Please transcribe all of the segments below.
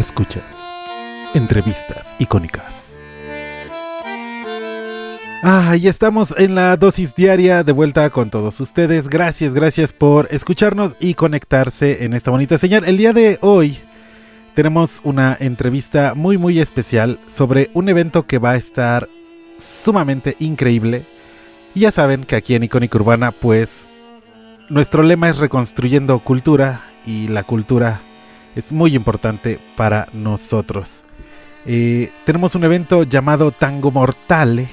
Escuchas entrevistas icónicas. Ah, estamos en la dosis diaria de vuelta con todos ustedes. Gracias, gracias por escucharnos y conectarse en esta bonita señal. El día de hoy tenemos una entrevista muy muy especial sobre un evento que va a estar sumamente increíble. Y ya saben que aquí en Icónica Urbana pues nuestro lema es reconstruyendo cultura y la cultura es muy importante para nosotros. Eh, tenemos un evento llamado Tango Mortale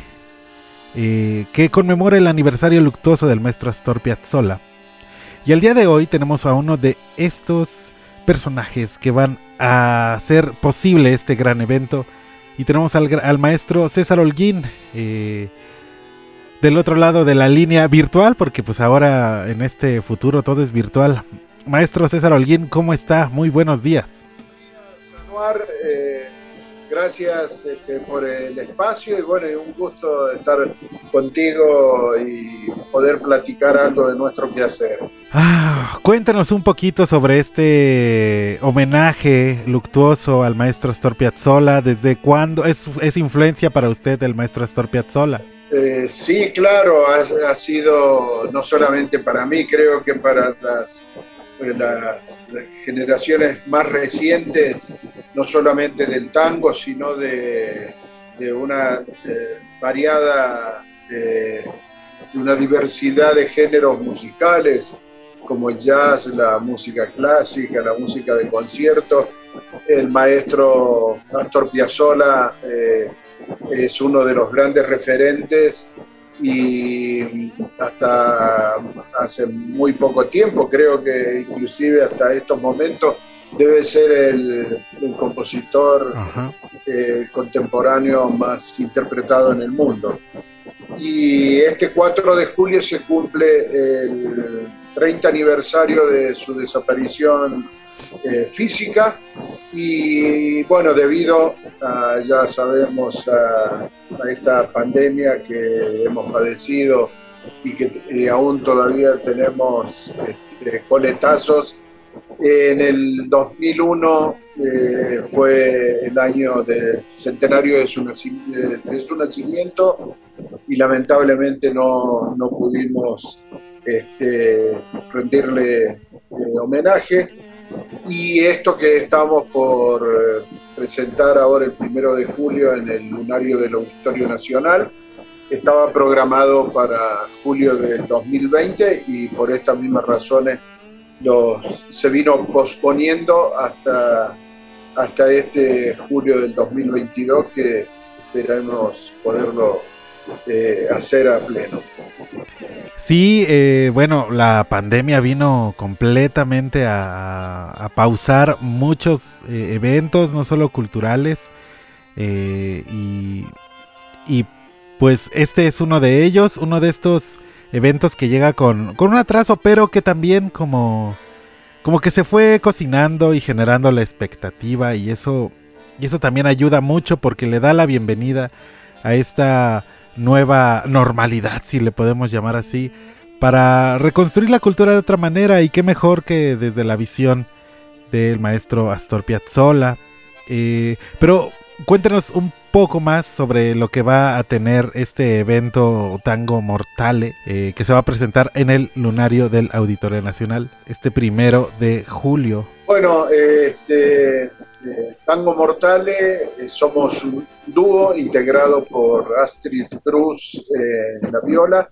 eh, que conmemora el aniversario luctuoso del maestro Astor Piazzolla. Y el día de hoy tenemos a uno de estos personajes que van a hacer posible este gran evento. Y tenemos al, maestro César Holguín. Eh, del otro lado de la línea virtual, porque pues ahora en este futuro todo es virtual. Maestro César Holguín, ¿cómo está? Muy buenos días. Anuar, eh, gracias este, por el espacio y bueno, un gusto estar contigo y poder platicar algo de nuestro quehacer. Ah, cuéntanos un poquito sobre este homenaje luctuoso al maestro Astor Piazzolla. ¿Desde cuándo es, es influencia para usted el maestro Astor Piazzolla? Eh, sí, claro, ha, sido no solamente para mí, creo que para las las, generaciones más recientes, no solamente del tango, sino de, una variada, de una diversidad de géneros musicales, como el jazz, la música clásica, la música de concierto. El maestro Astor Piazzolla eh, es uno de los grandes referentes y hasta hace muy poco tiempo, creo que inclusive hasta estos momentos, debe ser el, compositor eh, contemporáneo más interpretado en el mundo. Y este 4 de julio se cumple el 30 aniversario de su desaparición eh, física y bueno, debido a, ya sabemos, a, esta pandemia que hemos padecido y que aún todavía tenemos este, coletazos, en el 2001 eh, fue el año del centenario de su, nacimiento y lamentablemente no, no pudimos este, rendirle eh, homenaje. Y esto que estamos por eh, presentar ahora el primero de julio en el lunario del Auditorio Nacional. Estaba programado para julio del 2020 y por estas mismas razones se vino posponiendo hasta, hasta este julio del 2022 que esperamos poderlo eh, hacer a pleno. Sí, eh, bueno, la pandemia vino completamente a, pausar muchos eh, eventos, no solo culturales, y, y, pues este es uno de ellos, uno de estos eventos que llega con, con un atraso, pero que también como, como que se fue cocinando y generando la expectativa y eso, y eso también ayuda mucho porque le da la bienvenida a esta nueva normalidad, si le podemos llamar así, para reconstruir la cultura de otra manera y qué mejor que desde la visión del maestro Astor Piazzolla. Eh, pero cuéntenos un poco más sobre lo que va a tener este evento Tango Mortale eh, que se va a presentar en el lunario del Auditorio Nacional este primero de julio. Bueno, este, Tango Mortale, eh, somos un dúo integrado por Astrid Cruz eh, en la viola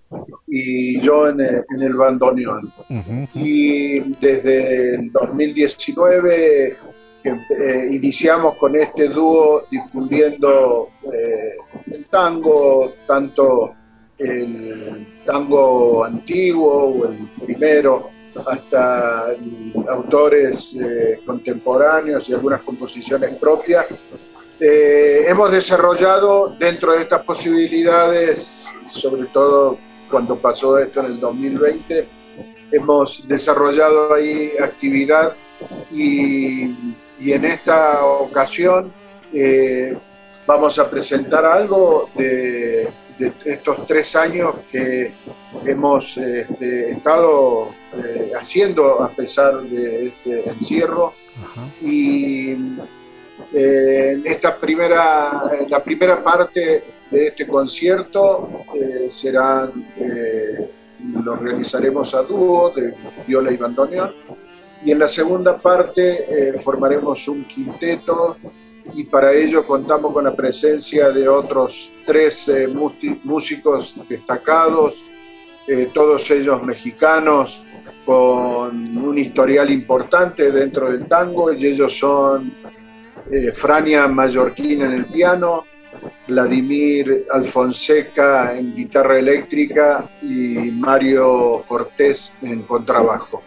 y yo en, eh, el bandoneón. Y desde el 2019 iniciamos con este dúo difundiendo el tango, tanto el tango antiguo o el primero hasta autores eh, contemporáneos y algunas composiciones propias. Eh, hemos desarrollado dentro de estas posibilidades, sobre todo cuando pasó esto en el 2020, hemos desarrollado ahí actividad y, en esta ocasión eh, vamos a presentar algo de, estos tres años que hemos este, estado eh, haciendo a pesar de este encierro. Y en esta primera, la primera parte de este concierto será, lo realizaremos a dúo de viola y bandoneón y en la segunda parte formaremos un quinteto y para ello contamos con la presencia de otros tres músicos destacados, eh, todos ellos mexicanos con un historial importante dentro del tango y ellos son eh, Frania Mallorquín en el piano, Vladimir Alfonseca en guitarra eléctrica y Mario Cortés en contrabajo.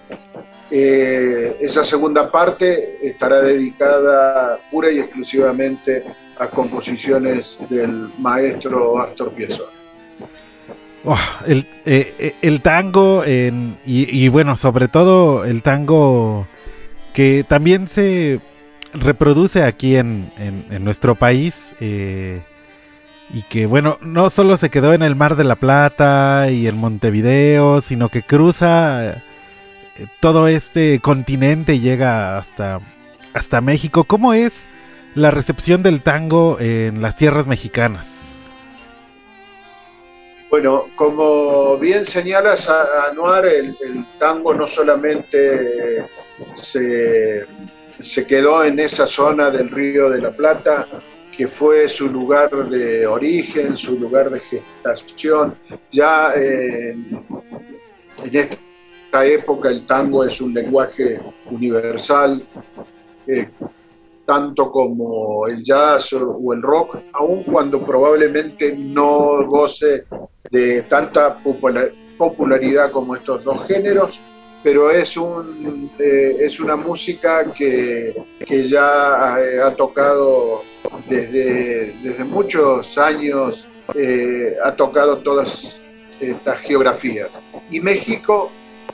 Eh, esa segunda parte estará dedicada pura y exclusivamente a composiciones del maestro Astor Piazzolla. El, eh, eh, tango y, bueno, sobre todo el tango que también se reproduce aquí en, nuestro país y que bueno, no solo se quedó en el Mar de la Plata y en Montevideo, sino que cruza todo este continente llega hasta, hasta México. ¿Cómo es la recepción del tango en las tierras mexicanas? Bueno, como bien señalas, Anuar, el, el tango no solamente se, se quedó en esa zona del Río de la Plata, que fue su lugar de origen, su lugar de gestación. Ya en este esta época el tango es un lenguaje universal, eh, tanto como el jazz o el rock, aun cuando probablemente no goce de tanta popularidad como estos dos géneros, pero es, un, eh, es una música que, ya ha, tocado desde, desde muchos años, eh, ha tocado todas estas geografías. Y México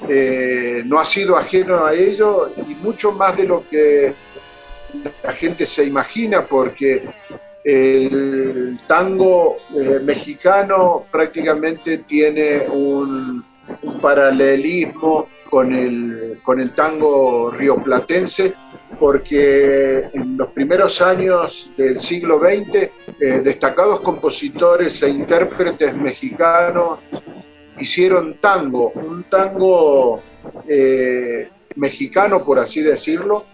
eh, no ha sido ajeno a ello y mucho más de lo que la gente se imagina porque el tango eh, mexicano prácticamente tiene un, paralelismo con el, con el tango rioplatense porque en los primeros años del siglo XX eh, destacados compositores e intérpretes mexicanos hicieron tango, un tango eh, mexicano, por así decirlo,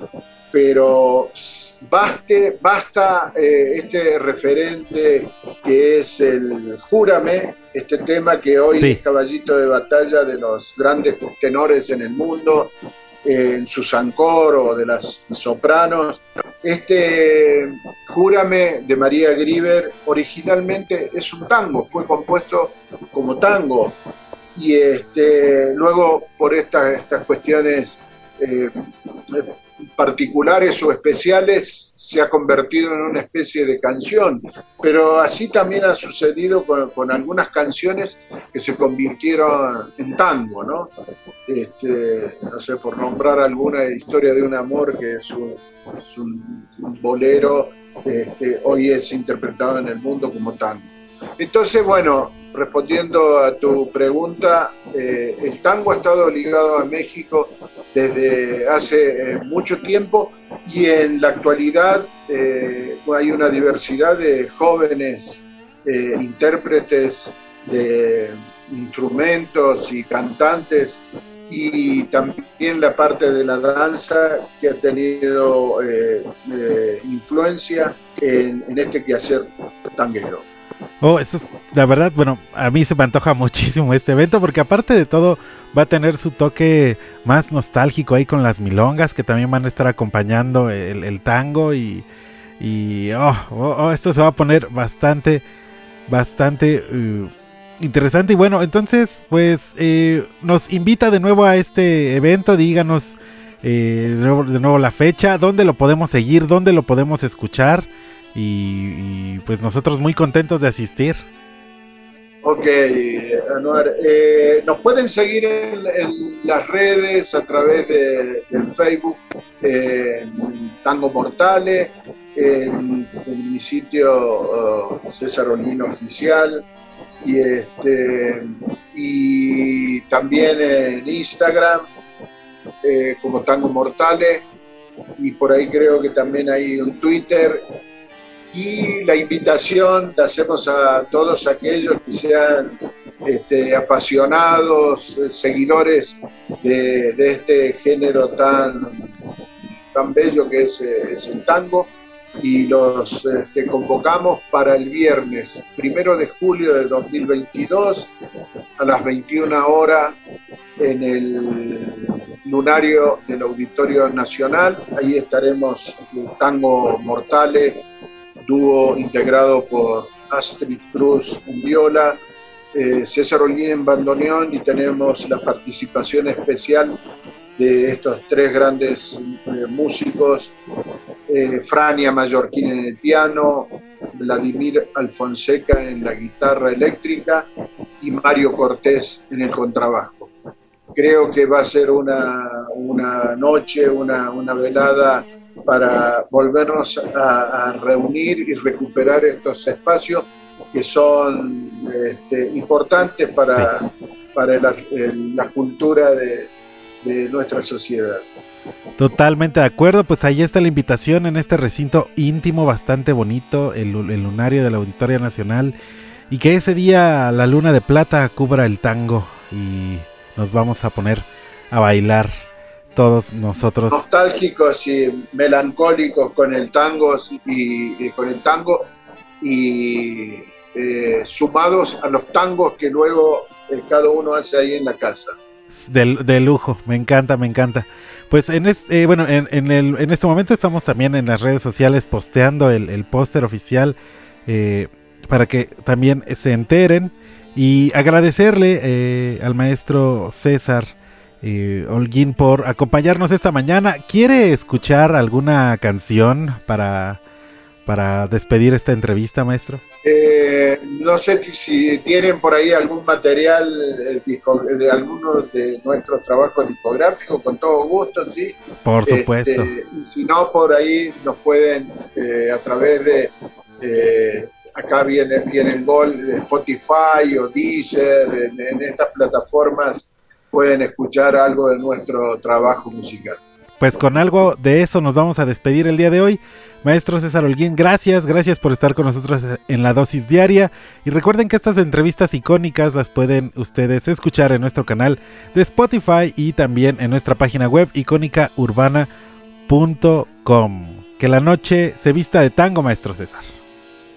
pero baste, basta eh, este referente que es el Júrame, este tema que hoy es caballito de batalla de los grandes tenores en el mundo, en Susancor o de las sopranos. Este Júrame de María Grieber originalmente es un tango, fue compuesto como tango y este, luego por estas cuestiones eh, particulares o especiales se ha convertido en una especie de canción, pero así también ha sucedido con, algunas canciones que se convirtieron en tango, ¿no? Este, no sé, por nombrar alguna historia de un amor que es un, bolero, este, hoy es interpretado en el mundo como tango. Entonces, bueno, respondiendo a tu pregunta, eh, el tango ha estado ligado a México desde hace eh, mucho tiempo y en la actualidad eh, hay una diversidad de jóvenes intérpretes de instrumentos y cantantes y también la parte de la danza que ha tenido influencia en, en este quehacer tanguero. Oh, eso es, la verdad, bueno, a mí se me antoja muchísimo este evento porque aparte de todo va a tener su toque más nostálgico ahí con las milongas que también van a estar acompañando el, tango y, y oh, oh, oh, esto se va a poner bastante, bastante uh, interesante y bueno, entonces pues eh, nos invita de nuevo a este evento, díganos eh, de, nuevo, de nuevo la fecha, dónde lo podemos seguir, dónde lo podemos escuchar. Y, pues nosotros muy contentos de asistir. Ok, Anuar. Eh, nos pueden seguir en, las redes a través de, del Facebook, Tango Mortale, en, mi sitio uh, César Olino Oficial, y, este, y también en Instagram eh, como Tango Mortale y por ahí creo que también hay un Twitter y la invitación la hacemos a todos aquellos que sean este, apasionados, eh, seguidores de, este género tan, tan bello que es, eh, el tango y los este, convocamos para el viernes primero de julio de 2022 a las 21 horas en el lunario del Auditorio Nacional. Ahí estaremos Tango Mortales dúo integrado por Astrid Cruz en viola, eh, César Olguín en bandoneón y tenemos la participación especial de estos tres grandes eh, músicos, eh, Frania Mallorquín en el piano, Vladimir Alfonseca en la guitarra eléctrica y Mario Cortés en el contrabajo. Creo que va a ser una, una noche, una, una velada para volvernos a, reunir y recuperar estos espacios que son este, importantes para, para la, cultura de, nuestra sociedad. Totalmente de acuerdo, pues ahí está la invitación en este recinto íntimo bastante bonito, el, el, lunario de la Auditoria Nacional, y que ese día la luna de plata cubra el tango y nos vamos a poner a bailar todos nosotros. Nostálgicos y melancólicos con el tango y, con el tango y eh, sumados a los tangos que luego eh, cada uno hace ahí en la casa. De, lujo, me encanta, me encanta. Pues en este, bueno, en, el, en, este momento estamos también en las redes sociales posteando el, póster oficial para que también se enteren y agradecerle al maestro César eh, Holguín por acompañarnos esta mañana. ¿Quiere escuchar alguna canción para, para despedir esta entrevista, maestro? Eh, no sé si tienen por ahí algún material eh, de algunos de nuestros trabajos discográficos, con todo gusto, sí. Por este, supuesto. si no, por ahí nos pueden, a través de acá viene, viene el gol Spotify o Deezer, en, estas plataformas pueden escuchar algo de nuestro trabajo musical. Pues con algo de eso nos vamos a despedir el día de hoy. Maestro César Holguín, gracias, gracias por estar con nosotros en la dosis diaria. Y recuerden que estas entrevistas icónicas las pueden ustedes escuchar en nuestro canal de Spotify y también en nuestra página web icónicaurbana.com. Que la noche se vista de tango, maestro César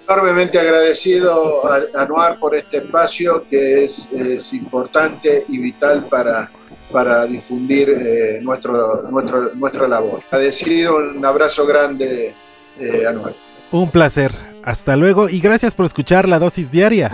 enormemente agradecido a Anuar por este espacio que es, importante y vital para, para difundir eh, nuestro, nuestro, nuestra labor. Agradecido, un abrazo grande, eh, Anuar. Un placer. Hasta luego y gracias por escuchar la dosis diaria.